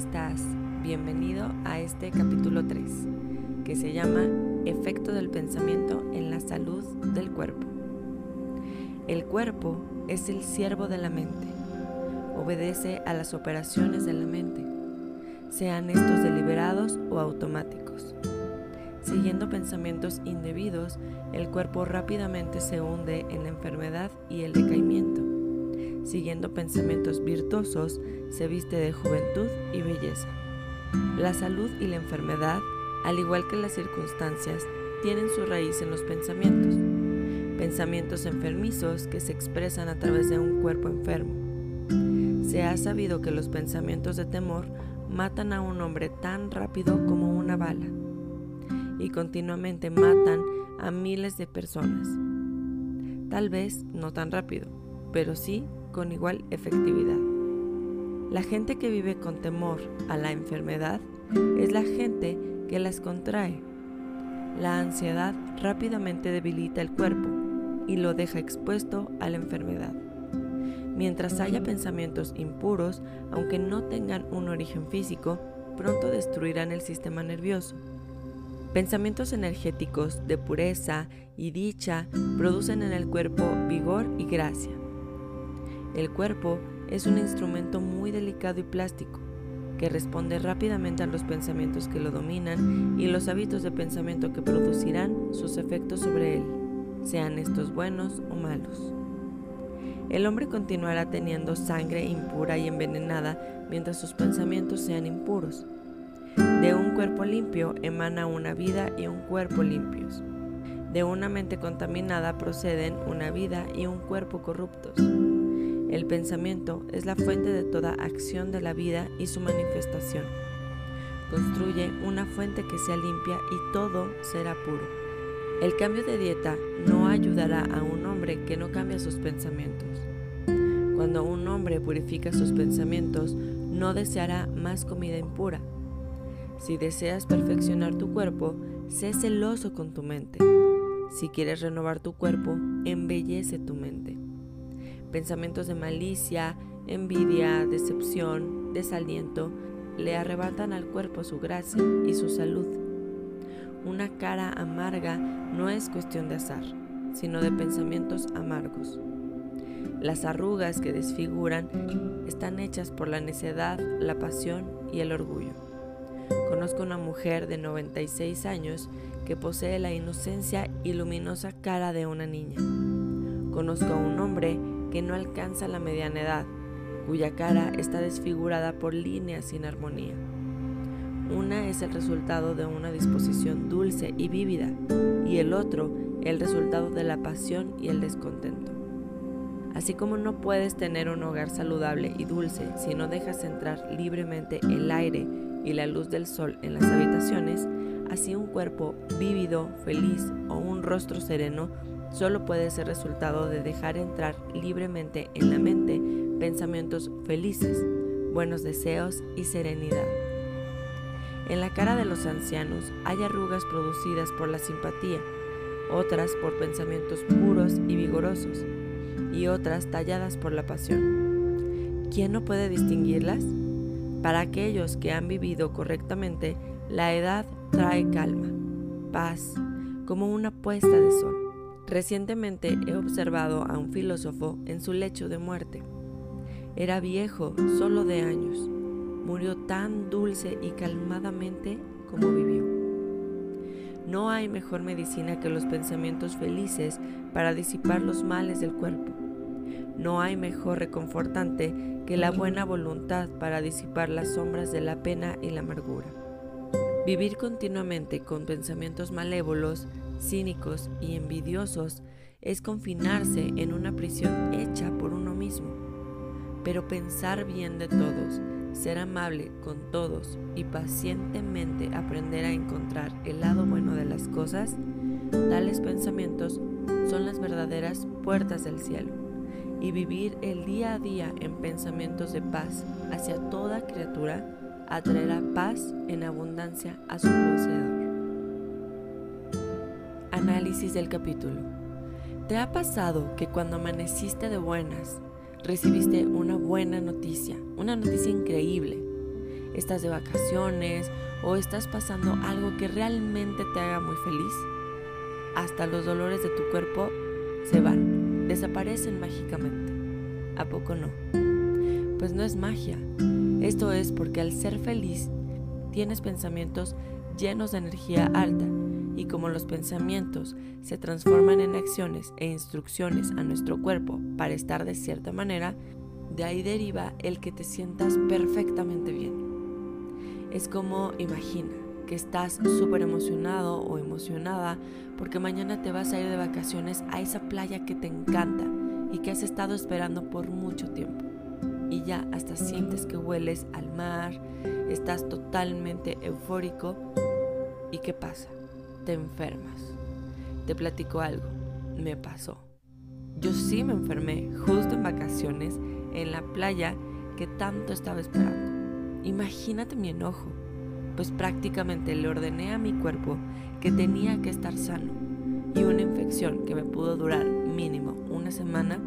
estás? Bienvenido a este capítulo 3, que se llama Efecto del pensamiento en la salud del cuerpo. El cuerpo es el siervo de la mente, obedece a las operaciones de la mente, sean estos deliberados o automáticos. Siguiendo pensamientos indebidos, el cuerpo rápidamente se hunde en la enfermedad y el decaimiento siguiendo pensamientos virtuosos, se viste de juventud y belleza. La salud y la enfermedad, al igual que las circunstancias, tienen su raíz en los pensamientos. Pensamientos enfermizos que se expresan a través de un cuerpo enfermo. Se ha sabido que los pensamientos de temor matan a un hombre tan rápido como una bala y continuamente matan a miles de personas. Tal vez no tan rápido, pero sí con igual efectividad. La gente que vive con temor a la enfermedad es la gente que las contrae. La ansiedad rápidamente debilita el cuerpo y lo deja expuesto a la enfermedad. Mientras haya pensamientos impuros, aunque no tengan un origen físico, pronto destruirán el sistema nervioso. Pensamientos energéticos de pureza y dicha producen en el cuerpo vigor y gracia. El cuerpo es un instrumento muy delicado y plástico que responde rápidamente a los pensamientos que lo dominan y los hábitos de pensamiento que producirán sus efectos sobre él, sean estos buenos o malos. El hombre continuará teniendo sangre impura y envenenada mientras sus pensamientos sean impuros. De un cuerpo limpio emana una vida y un cuerpo limpios. De una mente contaminada proceden una vida y un cuerpo corruptos. El pensamiento es la fuente de toda acción de la vida y su manifestación. Construye una fuente que sea limpia y todo será puro. El cambio de dieta no ayudará a un hombre que no cambia sus pensamientos. Cuando un hombre purifica sus pensamientos, no deseará más comida impura. Si deseas perfeccionar tu cuerpo, sé celoso con tu mente. Si quieres renovar tu cuerpo, embellece tu mente pensamientos de malicia, envidia, decepción, desaliento, le arrebatan al cuerpo su gracia y su salud. Una cara amarga no es cuestión de azar, sino de pensamientos amargos. Las arrugas que desfiguran están hechas por la necedad, la pasión y el orgullo. Conozco una mujer de 96 años que posee la inocencia y luminosa cara de una niña. Conozco a un hombre que no alcanza la mediana edad, cuya cara está desfigurada por líneas sin armonía. Una es el resultado de una disposición dulce y vívida, y el otro el resultado de la pasión y el descontento. Así como no puedes tener un hogar saludable y dulce si no dejas entrar libremente el aire y la luz del sol en las habitaciones, así un cuerpo vívido, feliz o un rostro sereno solo puede ser resultado de dejar entrar libremente en la mente pensamientos felices, buenos deseos y serenidad. En la cara de los ancianos hay arrugas producidas por la simpatía, otras por pensamientos puros y vigorosos, y otras talladas por la pasión. ¿Quién no puede distinguirlas? Para aquellos que han vivido correctamente, la edad trae calma, paz, como una puesta de sol. Recientemente he observado a un filósofo en su lecho de muerte. Era viejo, solo de años. Murió tan dulce y calmadamente como vivió. No hay mejor medicina que los pensamientos felices para disipar los males del cuerpo. No hay mejor reconfortante que la buena voluntad para disipar las sombras de la pena y la amargura. Vivir continuamente con pensamientos malévolos cínicos y envidiosos es confinarse en una prisión hecha por uno mismo. Pero pensar bien de todos, ser amable con todos y pacientemente aprender a encontrar el lado bueno de las cosas, tales pensamientos son las verdaderas puertas del cielo. Y vivir el día a día en pensamientos de paz hacia toda criatura atraerá paz en abundancia a su poseedor. Análisis del capítulo. ¿Te ha pasado que cuando amaneciste de buenas, recibiste una buena noticia, una noticia increíble, estás de vacaciones o estás pasando algo que realmente te haga muy feliz, hasta los dolores de tu cuerpo se van, desaparecen mágicamente. ¿A poco no? Pues no es magia. Esto es porque al ser feliz tienes pensamientos llenos de energía alta y como los pensamientos se transforman en acciones e instrucciones a nuestro cuerpo para estar de cierta manera, de ahí deriva el que te sientas perfectamente bien. Es como imagina que estás súper emocionado o emocionada porque mañana te vas a ir de vacaciones a esa playa que te encanta y que has estado esperando por mucho tiempo. Y ya hasta sientes que hueles al mar, estás totalmente eufórico. ¿Y qué pasa? Te enfermas. Te platico algo, me pasó. Yo sí me enfermé justo en vacaciones en la playa que tanto estaba esperando. Imagínate mi enojo, pues prácticamente le ordené a mi cuerpo que tenía que estar sano y una infección que me pudo durar mínimo una semana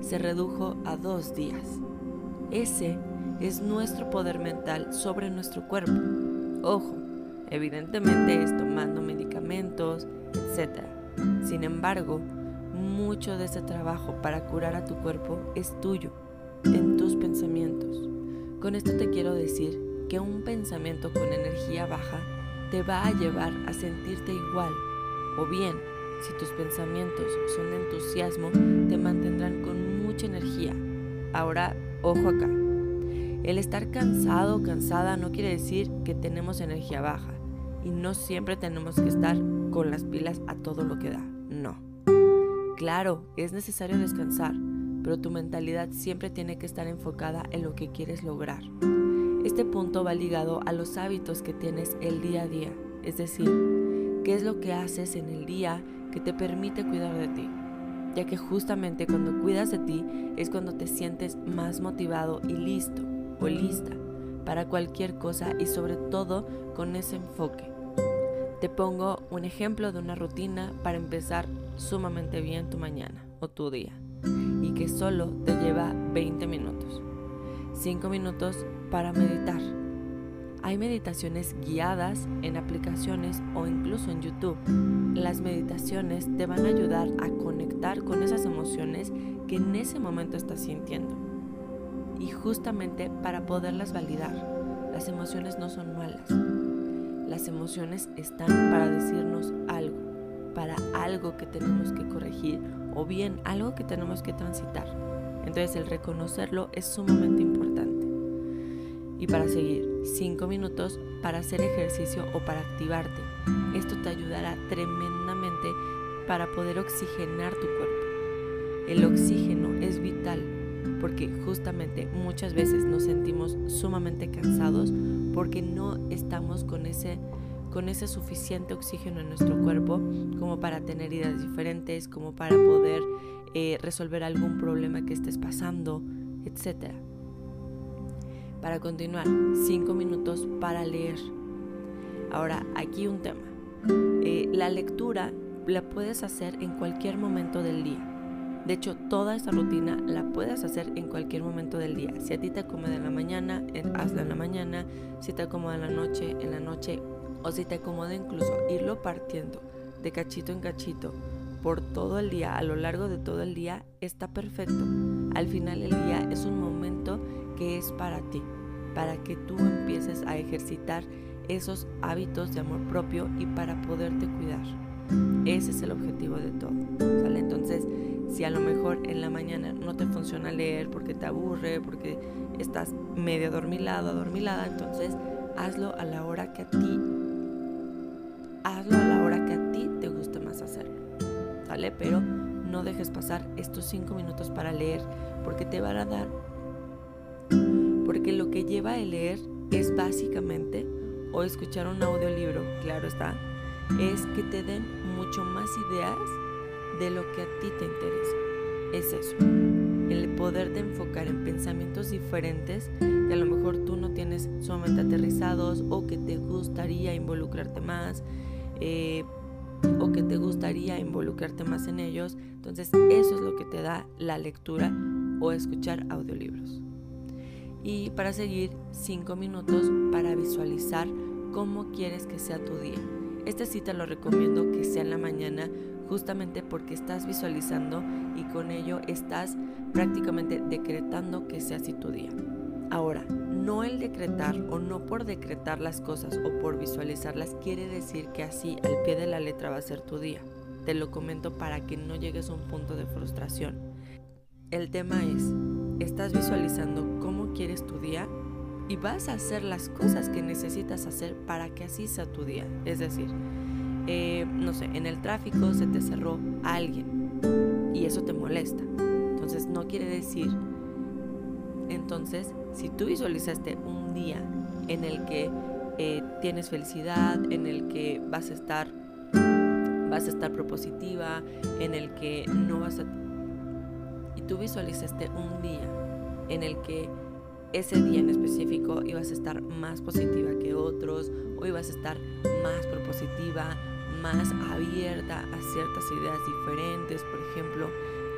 se redujo a dos días. Ese es nuestro poder mental sobre nuestro cuerpo. Ojo, evidentemente es tomando medicamentos, etc. Sin embargo, mucho de ese trabajo para curar a tu cuerpo es tuyo, en tus pensamientos. Con esto te quiero decir que un pensamiento con energía baja te va a llevar a sentirte igual o bien si tus pensamientos son de entusiasmo, te mantendrán con mucha energía. Ahora, ojo acá. El estar cansado o cansada no quiere decir que tenemos energía baja y no siempre tenemos que estar con las pilas a todo lo que da. No. Claro, es necesario descansar, pero tu mentalidad siempre tiene que estar enfocada en lo que quieres lograr. Este punto va ligado a los hábitos que tienes el día a día, es decir, qué es lo que haces en el día que te permite cuidar de ti, ya que justamente cuando cuidas de ti es cuando te sientes más motivado y listo o lista para cualquier cosa y sobre todo con ese enfoque. Te pongo un ejemplo de una rutina para empezar sumamente bien tu mañana o tu día y que solo te lleva 20 minutos. 5 minutos para meditar hay meditaciones guiadas en aplicaciones o incluso en YouTube. Las meditaciones te van a ayudar a conectar con esas emociones que en ese momento estás sintiendo. Y justamente para poderlas validar, las emociones no son malas. Las emociones están para decirnos algo, para algo que tenemos que corregir o bien algo que tenemos que transitar. Entonces el reconocerlo es sumamente importante y para seguir 5 minutos para hacer ejercicio o para activarte. Esto te ayudará tremendamente para poder oxigenar tu cuerpo. El oxígeno es vital porque justamente muchas veces nos sentimos sumamente cansados porque no estamos con ese con ese suficiente oxígeno en nuestro cuerpo como para tener ideas diferentes, como para poder eh, resolver algún problema que estés pasando, etcétera. Para continuar, 5 minutos para leer. Ahora, aquí un tema. Eh, la lectura la puedes hacer en cualquier momento del día. De hecho, toda esta rutina la puedes hacer en cualquier momento del día. Si a ti te acomoda en la mañana, hazla en la mañana. Si te acomoda en la noche, en la noche. O si te acomoda incluso irlo partiendo de cachito en cachito por todo el día, a lo largo de todo el día, está perfecto. Al final del día es un momento que es para ti, para que tú empieces a ejercitar esos hábitos de amor propio y para poderte cuidar. Ese es el objetivo de todo. ¿sale? Entonces, si a lo mejor en la mañana no te funciona leer porque te aburre, porque estás medio adormilado, adormilada, entonces hazlo a la hora que a ti, hazlo a la hora que a ti te guste más hacerlo. ¿Sale? Pero no dejes pasar estos cinco minutos para leer porque te van a dar porque lo que lleva a leer es básicamente, o escuchar un audiolibro, claro está, es que te den mucho más ideas de lo que a ti te interesa. Es eso, el poder de enfocar en pensamientos diferentes que a lo mejor tú no tienes sumamente aterrizados o que te gustaría involucrarte más. Eh, o que te gustaría involucrarte más en ellos. Entonces eso es lo que te da la lectura o escuchar audiolibros. y para seguir 5 minutos para visualizar cómo quieres que sea tu día. Sí te lo recomiendo que sea en la mañana justamente porque estás visualizando y con ello estás prácticamente decretando que sea así tu día. Ahora, no el decretar o no por decretar las cosas o por visualizarlas quiere decir que así al pie de la letra va a ser tu día. Te lo comento para que no llegues a un punto de frustración. El tema es, estás visualizando cómo quieres tu día y vas a hacer las cosas que necesitas hacer para que así sea tu día. Es decir, eh, no sé, en el tráfico se te cerró alguien y eso te molesta. Entonces no quiere decir, entonces, si tú visualizaste un día en el que eh, tienes felicidad, en el que vas a estar, vas a estar propositiva, en el que no vas a, y tú visualizaste un día en el que ese día en específico ibas a estar más positiva que otros o ibas a estar más propositiva, más abierta a ciertas ideas diferentes, por ejemplo,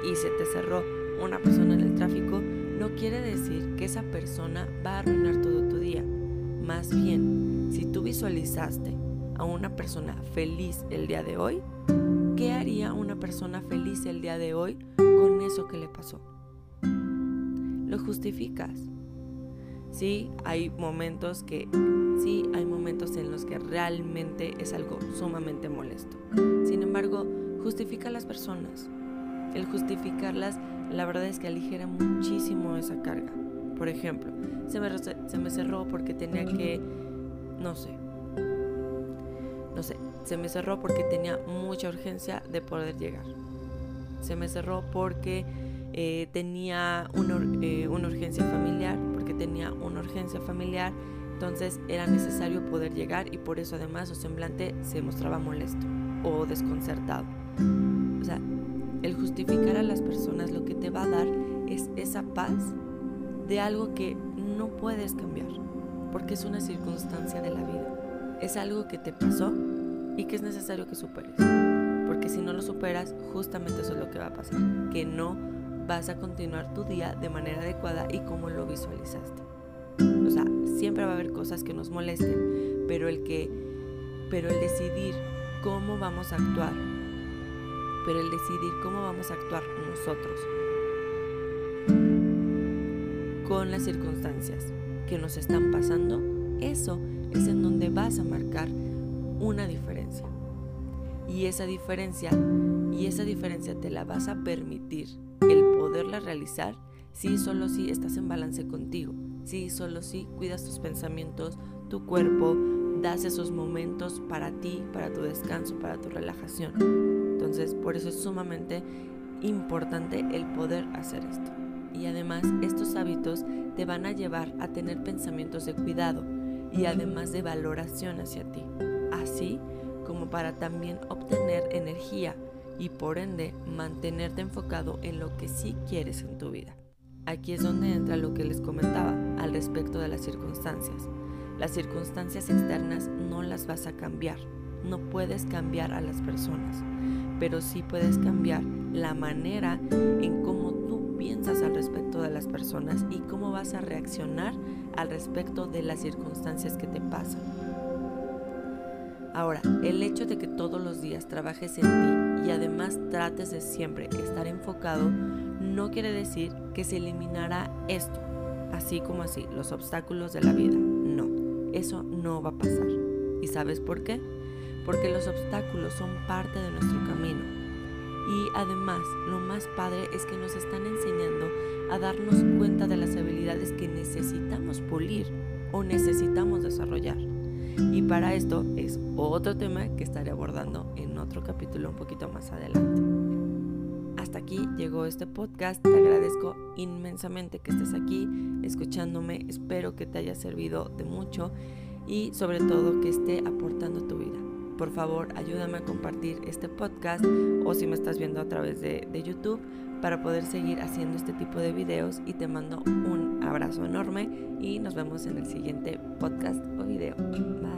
y se te cerró una persona en el tráfico, no quiere decir que esa persona va a arruinar todo tu día. Más bien, si tú visualizaste a una persona feliz el día de hoy, ¿qué haría una persona feliz el día de hoy con eso que le pasó? Lo justificas. Sí, hay momentos que sí, hay momentos en los que realmente es algo sumamente molesto. Sin embargo, justifica a las personas. El justificarlas, la verdad es que aligera muchísimo esa carga. Por ejemplo, se me, se me cerró porque tenía que, no sé, no sé, se me cerró porque tenía mucha urgencia de poder llegar. Se me cerró porque eh, tenía una, eh, una urgencia familiar, porque tenía una urgencia familiar, entonces era necesario poder llegar y por eso además su semblante se mostraba molesto o desconcertado. O sea, el justificar a las personas lo que te va a dar es esa paz de algo que no puedes cambiar, porque es una circunstancia de la vida. Es algo que te pasó y que es necesario que superes. Porque si no lo superas, justamente eso es lo que va a pasar, que no vas a continuar tu día de manera adecuada y como lo visualizaste. O sea, siempre va a haber cosas que nos molesten, pero el que pero el decidir cómo vamos a actuar, pero el decidir cómo vamos a actuar nosotros con las circunstancias que nos están pasando, eso es en donde vas a marcar una diferencia. Y esa diferencia, y esa diferencia te la vas a permitir el poderla realizar si solo si estás en balance contigo, si solo si cuidas tus pensamientos, tu cuerpo, das esos momentos para ti, para tu descanso, para tu relajación. Entonces, por eso es sumamente importante el poder hacer esto. Y además, estos hábitos te van a llevar a tener pensamientos de cuidado y además de valoración hacia ti, así como para también obtener energía y por ende mantenerte enfocado en lo que sí quieres en tu vida. Aquí es donde entra lo que les comentaba al respecto de las circunstancias. Las circunstancias externas no las vas a cambiar, no puedes cambiar a las personas, pero sí puedes cambiar la manera en cómo tú piensas al respecto de las personas y cómo vas a reaccionar al respecto de las circunstancias que te pasan. Ahora, el hecho de que todos los días trabajes en ti y además trates de siempre estar enfocado no quiere decir que se eliminará esto, así como así, los obstáculos de la vida. No, eso no va a pasar. ¿Y sabes por qué? Porque los obstáculos son parte de nuestro camino. Y además, lo más padre es que nos están enseñando a darnos cuenta de las habilidades que necesitamos pulir o necesitamos desarrollar. Y para esto es otro tema que estaré abordando en otro capítulo un poquito más adelante. Hasta aquí llegó este podcast. Te agradezco inmensamente que estés aquí escuchándome. Espero que te haya servido de mucho y sobre todo que esté aportando tu vida. Por favor, ayúdame a compartir este podcast o si me estás viendo a través de, de YouTube para poder seguir haciendo este tipo de videos y te mando un abrazo enorme y nos vemos en el siguiente podcast o video. Bye.